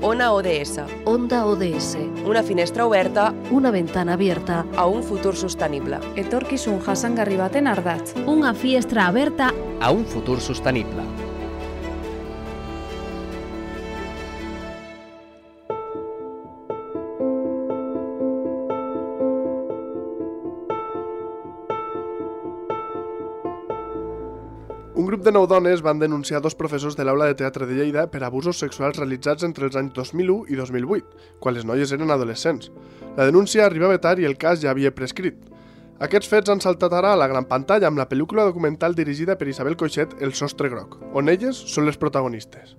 Ona ODS, Onda ODS, una finestra oberta una ventana abierta, a un futur sostenible. Etorkizun jasangarri baten ardatz. Una finestra aberta a un futur sostenible. Grup de nou dones van denunciar dos professors de l'aula de teatre de Lleida per abusos sexuals realitzats entre els anys 2001 i 2008, quan les noies eren adolescents. La denúncia arribava tard i el cas ja havia prescrit. Aquests fets han saltat ara a la gran pantalla amb la pel·lícula documental dirigida per Isabel Coixet El sostre groc, on elles són les protagonistes.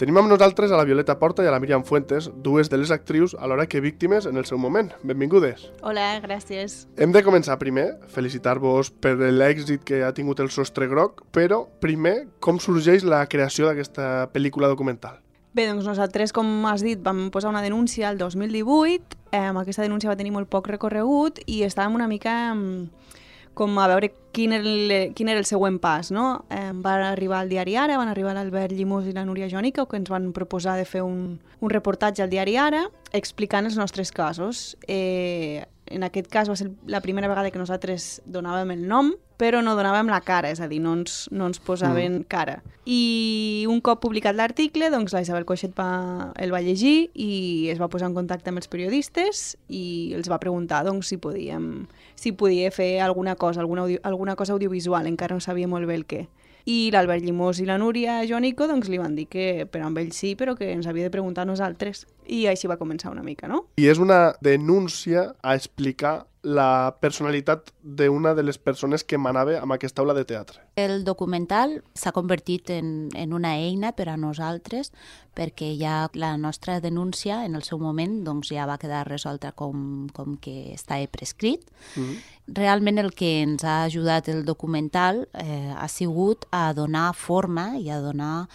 Tenim amb nosaltres a la Violeta Porta i a la Míriam Fuentes, dues de les actrius alhora que víctimes en el seu moment. Benvingudes. Hola, gràcies. Hem de començar primer, felicitar-vos per l'èxit que ha tingut el sostre groc, però primer, com sorgeix la creació d'aquesta pel·lícula documental? Bé, doncs nosaltres, com has dit, vam posar una denúncia el 2018. Eh, aquesta denúncia va tenir molt poc recorregut i estàvem una mica mm, com a veure quin era el, quin era el següent pas. No? Eh, va arribar al diari Ara, van arribar l'Albert Llimós i la Núria Jònica, que ens van proposar de fer un, un reportatge al diari Ara explicant els nostres casos. Eh, en aquest cas va ser la primera vegada que nosaltres donàvem el nom, però no donàvem la cara, és a dir, no ens, no ens posaven mm. cara. I un cop publicat l'article, doncs la Isabel Coixet va, el va llegir i es va posar en contacte amb els periodistes i els va preguntar doncs, si podíem si podia fer alguna cosa, alguna, audio, alguna cosa audiovisual, encara no sabia molt bé el què. I l'Albert Llimós i la Núria Joanico doncs, li van dir que per amb ell sí, però que ens havia de preguntar a nosaltres. I així va començar una mica, no? I és una denúncia a explicar la personalitat d'una de les persones que manava amb aquesta aula de teatre. El documental s'ha convertit en, en una eina per a nosaltres perquè ja la nostra denúncia en el seu moment doncs, ja va quedar resolta com, com que està prescrit. Mm -hmm. Realment el que ens ha ajudat el documental eh, ha sigut a donar forma i a donar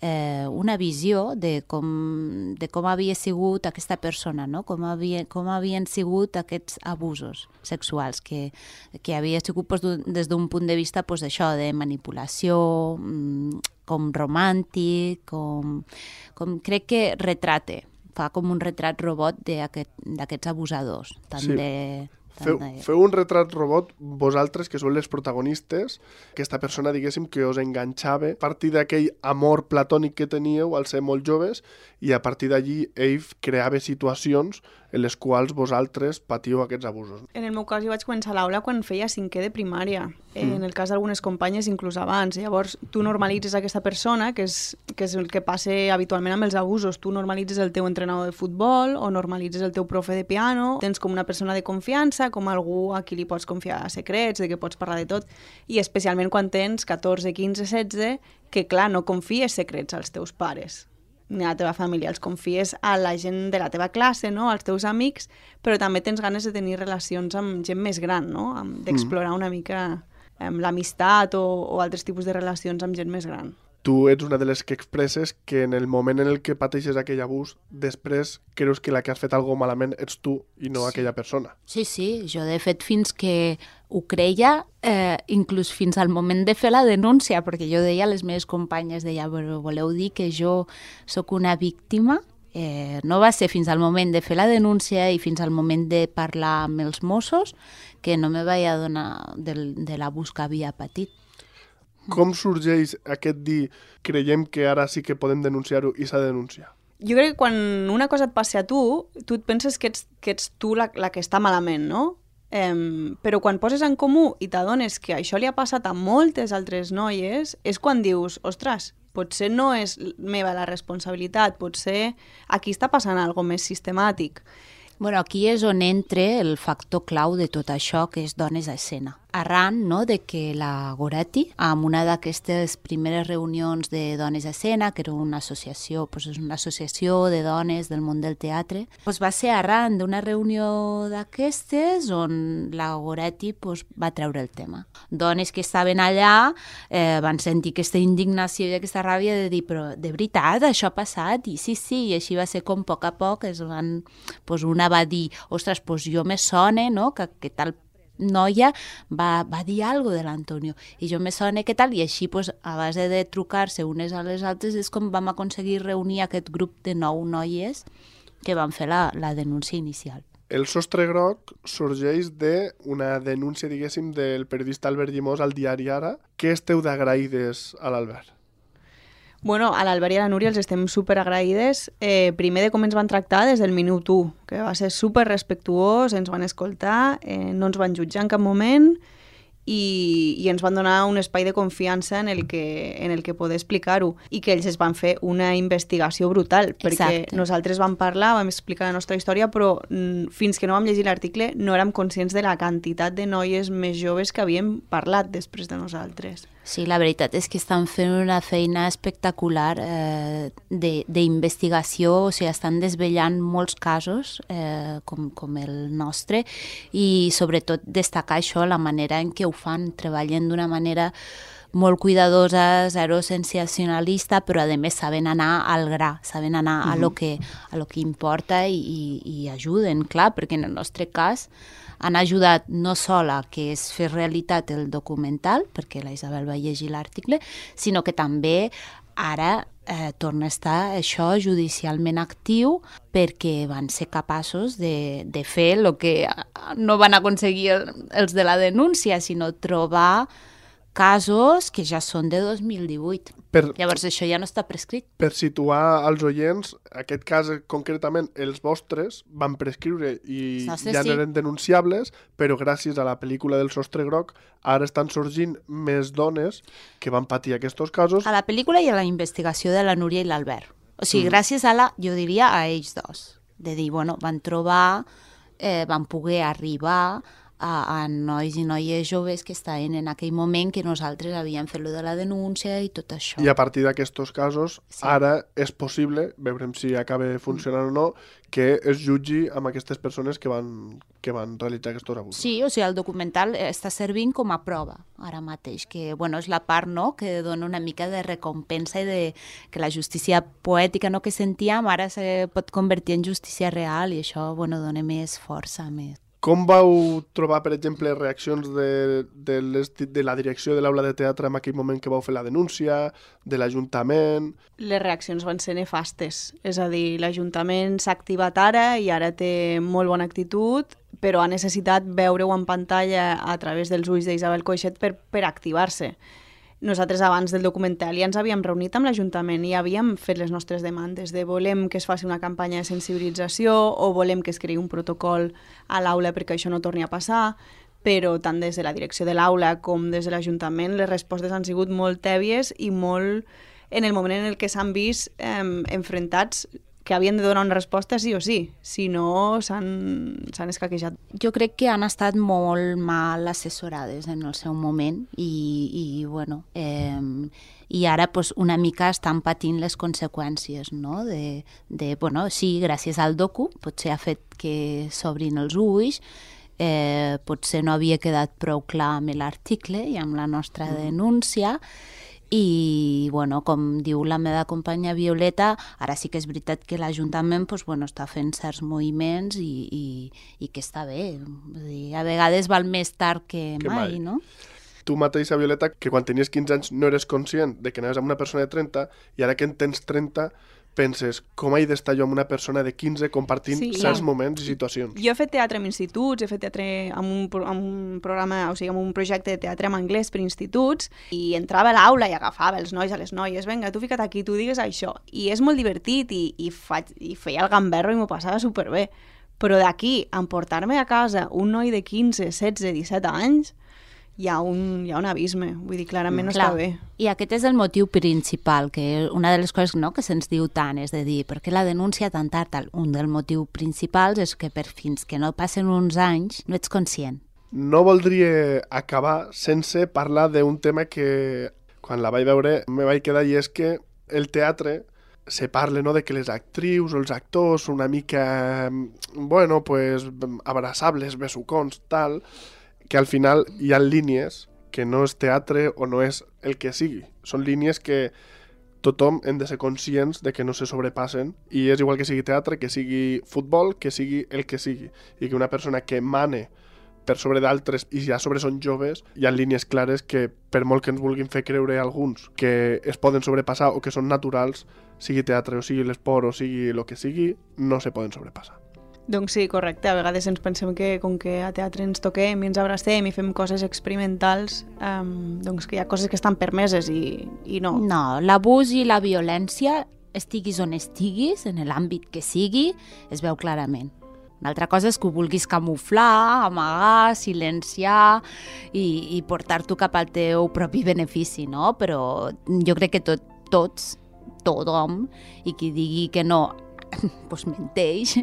eh, una visió de com, de com havia sigut aquesta persona, no? com, havia, com havien sigut aquests abusos sexuals, que, que havia sigut pues, des d'un punt de vista pues, això de manipulació, mm, com romàntic, com, com crec que retrate, fa com un retrat robot d'aquests aquest, abusadors, tant sí. de Feu, feu un retrat robot, vosaltres, que sou les protagonistes, aquesta persona, diguéssim, que us enganxava a partir d'aquell amor platònic que teníeu al ser molt joves i a partir d'allí ell creava situacions en les quals vosaltres patiu aquests abusos. En el meu cas jo vaig començar a l'aula quan feia cinquè de primària. Mm. En el cas d'algunes companyes inclús abans. Llavors tu normalitzes aquesta persona, que és, que és el que passa habitualment amb els abusos. Tu normalitzes el teu entrenador de futbol o normalitzes el teu profe de piano. Tens com una persona de confiança, com algú a qui li pots confiar secrets, de què pots parlar de tot. I especialment quan tens 14, 15, 16, que clar, no confies secrets als teus pares ni a la teva família, els confies a la gent de la teva classe, no? als teus amics, però també tens ganes de tenir relacions amb gent més gran, no? d'explorar una mica l'amistat o, o altres tipus de relacions amb gent més gran tu ets una de les que expresses que en el moment en el que pateixes aquell abús, després creus que la que has fet alguna malament ets tu i no sí. aquella persona. Sí, sí, jo de fet fins que ho creia, eh, inclús fins al moment de fer la denúncia, perquè jo deia a les meves companyes, deia, però voleu dir que jo sóc una víctima? Eh, no va ser fins al moment de fer la denúncia i fins al moment de parlar amb els Mossos que no me vaig adonar del, de l'abús que havia patit. Com sorgeix aquest dir creiem que ara sí que podem denunciar-ho i s'ha de denunciar? Jo crec que quan una cosa et passa a tu, tu et penses que ets, que ets tu la, la que està malament, no? Um, però quan poses en comú i t'adones que això li ha passat a moltes altres noies, és quan dius, ostres, potser no és meva la responsabilitat, potser aquí està passant alguna més sistemàtic. Bueno, aquí és on entra el factor clau de tot això, que és dones a escena arran no, de que la Goretti, amb una d'aquestes primeres reunions de dones a escena, que era una associació, doncs és una associació de dones del món del teatre, doncs va ser arran d'una reunió d'aquestes on la Goretti doncs, va treure el tema. Dones que estaven allà eh, van sentir aquesta indignació i aquesta ràbia de dir, però de veritat això ha passat? I sí, sí, i així va ser com a poc a poc es van, doncs una va dir, ostres, doncs jo me sona no? que, que tal noia va, va dir alguna de l'Antonio i jo me sona que tal i així pues, a base de trucar-se unes a les altres és com vam aconseguir reunir aquest grup de nou noies que van fer la, la denúncia inicial. El sostre groc sorgeix de una denúncia, diguéssim, del periodista Albert Llimós al diari Ara. Què esteu d'agraïdes a l'Albert? Bueno, a l'Albert i a la Núria els estem super agraïdes. Eh, primer de com ens van tractar des del minut 1, que va ser super respectuós, ens van escoltar, eh, no ens van jutjar en cap moment i, i ens van donar un espai de confiança en el que, en el que poder explicar-ho i que ells es van fer una investigació brutal perquè Exacte. nosaltres vam parlar, vam explicar la nostra història però mm, fins que no vam llegir l'article no érem conscients de la quantitat de noies més joves que havíem parlat després de nosaltres. Sí, la veritat és que estan fent una feina espectacular eh, de- d'investigació, o sigui, estan desvellant molts casos eh, com, com el nostre i sobretot destacar això, la manera en què ho fan, treballen d'una manera molt cuidadosa, zero sensacionalista, però a més saben anar al gra, saben anar a lo que, a lo que importa i, i, i ajuden, clar, perquè en el nostre cas han ajudat no sola que és fer realitat el documental, perquè la Isabel va llegir l'article, sinó que també ara eh, torna a estar això judicialment actiu perquè van ser capaços de, de fer el que no van aconseguir el- els de la denúncia, sinó trobar casos que ja són de 2018. Per, Llavors això ja no està prescrit. per situar als oients, aquest cas concretament, els vostres van prescriure i nostres ja no sí. eren denunciables, però gràcies a la pel·lícula del sostre groc ara estan sorgint més dones que van patir aquests casos. A la pel·lícula i a la investigació de la Núria i l'Albert. O sigui, mm. gràcies a la, jo diria, a ells dos. De dir, bueno, van trobar, eh, van poder arribar a, a nois i noies joves que estaven en aquell moment que nosaltres havíem fet lo de la denúncia i tot això. I a partir d'aquests casos, Sí. ara és possible, veurem si acaba funcionant o no, que es jutgi amb aquestes persones que van, que van realitzar aquests abusos. Sí, o sigui, el documental està servint com a prova ara mateix, que bueno, és la part no, que dona una mica de recompensa i de que la justícia poètica no, que sentíem ara se pot convertir en justícia real i això bueno, dona més força, més. Com vau trobar, per exemple, reaccions de, de, les, de la direcció de l'aula de teatre en aquell moment que vau fer la denúncia, de l'Ajuntament... Les reaccions van ser nefastes. És a dir, l'Ajuntament s'ha activat ara i ara té molt bona actitud, però ha necessitat veure-ho en pantalla a través dels ulls d'Isabel Coixet per, per activar-se. Nosaltres abans del documental ja ens havíem reunit amb l'Ajuntament i havíem fet les nostres demandes de volem que es faci una campanya de sensibilització o volem que es creï un protocol a l'aula perquè això no torni a passar, però tant des de la direcció de l'aula com des de l'Ajuntament les respostes han sigut molt tèbies i molt en el moment en el que s'han vist eh, enfrontats que havien de donar una resposta sí o sí, si no s'han escaquejat. Jo crec que han estat molt mal assessorades en el seu moment i, i bueno, eh, i ara pues, una mica estan patint les conseqüències, no? De, de, bueno, sí, gràcies al docu, potser ha fet que s'obrin els ulls, eh, potser no havia quedat prou clar amb l'article i amb la nostra denúncia, i bueno, com diu la meva companya Violeta, ara sí que és veritat que l'Ajuntament pues, bueno, està fent certs moviments i, i, i que està bé. Vull dir, a vegades val més tard que, Que mai, mai. no? Tu mateixa, Violeta, que quan tenies 15 anys no eres conscient de que anaves amb una persona de 30 i ara que en tens 30 penses com he d'estar jo amb una persona de 15 compartint Sí. certs Clar. moments i situacions. Jo he fet teatre en instituts, he fet teatre amb un, amb un programa, o sigui, amb un projecte de teatre en anglès per instituts, i entrava a l'aula i agafava els nois a les noies, vinga, tu fica't aquí, tu digues això. I és molt divertit, i, i, faig, i feia el gamberro i m'ho passava superbé. Però d'aquí, a emportar-me a casa un noi de 15, 16, 17 anys, hi ha un, hi ha un abisme. Vull dir, clarament no està bé. I aquest és el motiu principal, que una de les coses no, que se'ns diu tant és de dir, per què la denúncia tan tard? Tal? Un dels motius principals és que per fins que no passen uns anys no ets conscient. No voldria acabar sense parlar d'un tema que quan la vaig veure me vaig quedar i és que el teatre se parla no, de que les actrius o els actors són una mica, bueno, pues, abraçables, besucons, tal, que al final hi ha línies que no és teatre o no és el que sigui. Són línies que tothom hem de ser conscients de que no se sobrepassen i és igual que sigui teatre, que sigui futbol, que sigui el que sigui. I que una persona que mane per sobre d'altres i ja sobre són joves, hi ha línies clares que per molt que ens vulguin fer creure alguns que es poden sobrepassar o que són naturals, sigui teatre o sigui l'esport o sigui el que sigui, no se poden sobrepassar. Doncs sí, correcte. A vegades ens pensem que com que a teatre ens toquem i ens abracem i fem coses experimentals, um, doncs que hi ha coses que estan permeses i, i no. No, l'abús i la violència, estiguis on estiguis, en l'àmbit que sigui, es veu clarament. Una altra cosa és que ho vulguis camuflar, amagar, silenciar i, i portar-t'ho cap al teu propi benefici, no? Però jo crec que tot, tots, tothom, i qui digui que no pues menteix,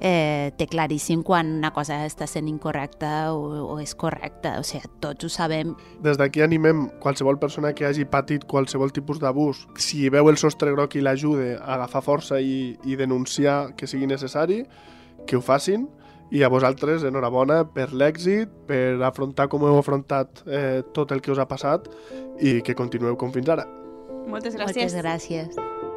eh, té claríssim quan una cosa està sent incorrecta o, o és correcta. O sigui, tots ho sabem. Des d'aquí animem qualsevol persona que hagi patit qualsevol tipus d'abús, si veu el sostre groc i l'ajude a agafar força i, i denunciar que sigui necessari, que ho facin i a vosaltres, enhorabona per l'èxit, per afrontar com heu afrontat eh, tot el que us ha passat i que continueu com fins ara. Moltes gràcies. Moltes gràcies.